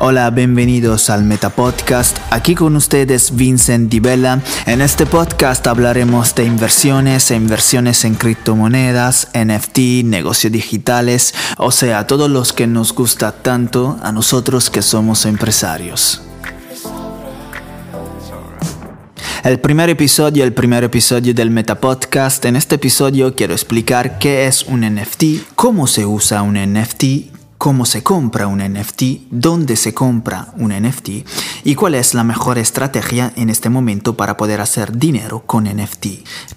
Hola, bienvenidos al Meta Podcast. Aquí con ustedes Vincent Divella. En este podcast hablaremos de inversiones e inversiones en criptomonedas, NFT, negocios digitales, o sea, todos los que nos gusta tanto a nosotros que somos empresarios. El primer episodio, el primer episodio del Meta Podcast. En este episodio quiero explicar qué es un NFT, cómo se usa un NFT, cómo se compra un NFT, dónde se compra un NFT y cuál es la mejor estrategia en este momento para poder hacer dinero con NFT.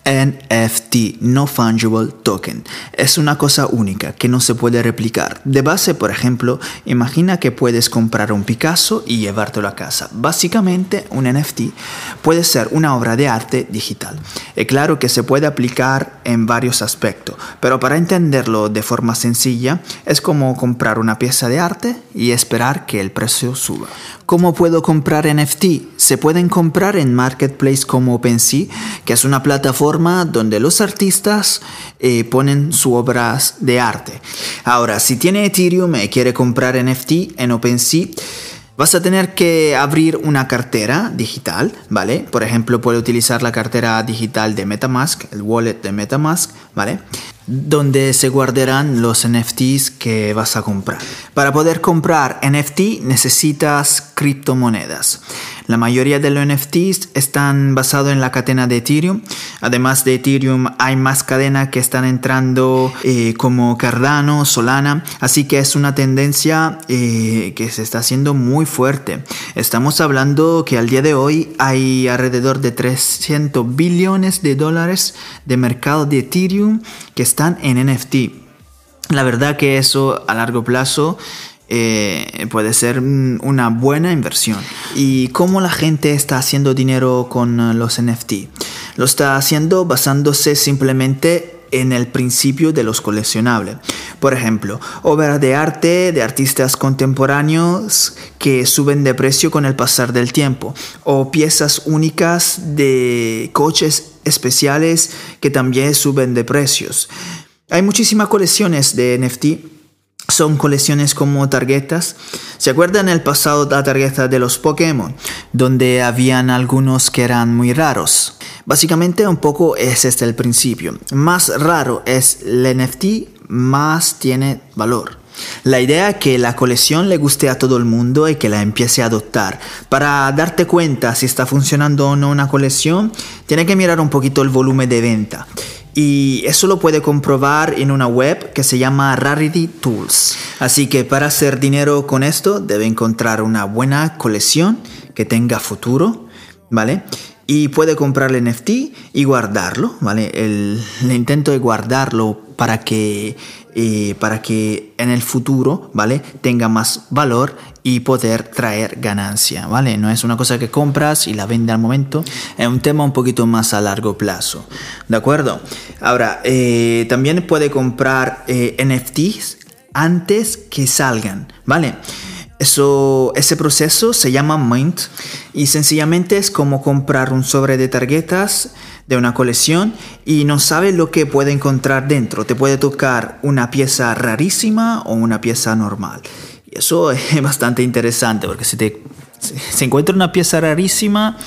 NFT, No Fungible Token, es una cosa única que no se puede replicar. De base, por ejemplo, imagina que puedes comprar un Picasso y llevártelo a casa. Básicamente, un NFT puede ser una obra de arte digital. Es claro que se puede aplicar en varios aspectos, pero para entenderlo de forma sencilla, es como comprar una pieza de arte y esperar que el precio suba. ¿Cómo puedo comprar NFT? Se pueden comprar en marketplace como OpenSea, que es una plataforma donde los artistas eh, ponen sus obras de arte. Ahora, si tiene Ethereum y quiere comprar NFT en OpenSea, Vas a tener que abrir una cartera digital, ¿vale? Por ejemplo, puede utilizar la cartera digital de MetaMask, el wallet de MetaMask, ¿vale? Donde se guardarán los NFTs que vas a comprar. Para poder comprar NFT necesitas criptomonedas. La mayoría de los NFTs están basados en la cadena de Ethereum. Además de Ethereum hay más cadenas que están entrando eh, como Cardano, Solana. Así que es una tendencia eh, que se está haciendo muy fuerte. Estamos hablando que al día de hoy hay alrededor de 300 billones de dólares de mercado de Ethereum que están en NFT. La verdad que eso a largo plazo eh, puede ser una buena inversión. ¿Y cómo la gente está haciendo dinero con eh, los NFT? Lo está haciendo basándose simplemente en el principio de los coleccionables. Por ejemplo, obras de arte de artistas contemporáneos que suben de precio con el pasar del tiempo, o piezas únicas de coches especiales que también suben de precios. Hay muchísimas colecciones de NFT son colecciones como tarjetas. ¿Se acuerdan el pasado la tarjeta de los Pokémon? Donde habían algunos que eran muy raros. Básicamente un poco es este el principio. Más raro es el NFT, más tiene valor. La idea es que la colección le guste a todo el mundo y que la empiece a adoptar. Para darte cuenta si está funcionando o no una colección, tiene que mirar un poquito el volumen de venta. Y eso lo puede comprobar en una web que se llama Rarity Tools. Así que para hacer dinero con esto debe encontrar una buena colección que tenga futuro, ¿vale? Y puede comprar el NFT y guardarlo, ¿vale? El, intento de guardarlo para que eh, para que en el futuro, ¿vale? Tenga más valor y poder traer ganancia, ¿vale? No es una cosa que compras y la vende al momento, es un tema un poquito más a largo plazo, ¿de acuerdo? Ahora, eh, también puede comprar eh, NFTs antes que salgan, ¿vale? Eso, ese proceso se llama mint y sencillamente es como comprar un sobre de tarjetas de una colección y no sabe lo que puede encontrar dentro. Te puede tocar una pieza rarísima o una pieza normal. Y eso es bastante interesante porque si te se encuentra una pieza rarísima,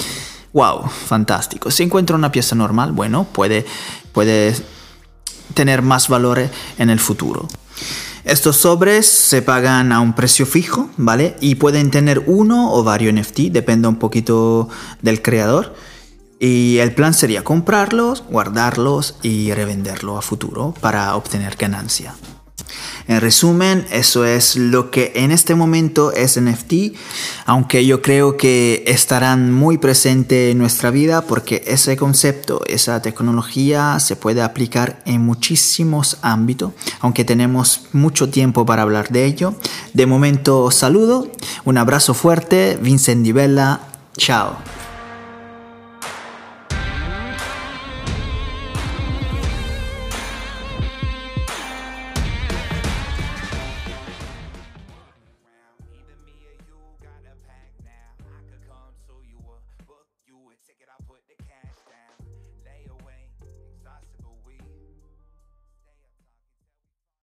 wow, fantástico. Si encuentra una pieza normal, bueno, puede, puede tener más valor en el futuro. Estos sobres se pagan a un precio fijo, ¿vale? Y pueden tener uno o varios NFT, depende un poquito del creador. Y el plan sería comprarlos, guardarlos y revenderlo a futuro para obtener ganancia. En resumen, eso es lo que en este momento es NFT, aunque yo creo que estarán muy presentes en nuestra vida porque ese concepto, esa tecnología se puede aplicar en muchísimos ámbitos, aunque tenemos mucho tiempo para hablar de ello. De momento, saludo, un abrazo fuerte, Vincent Divella, chao.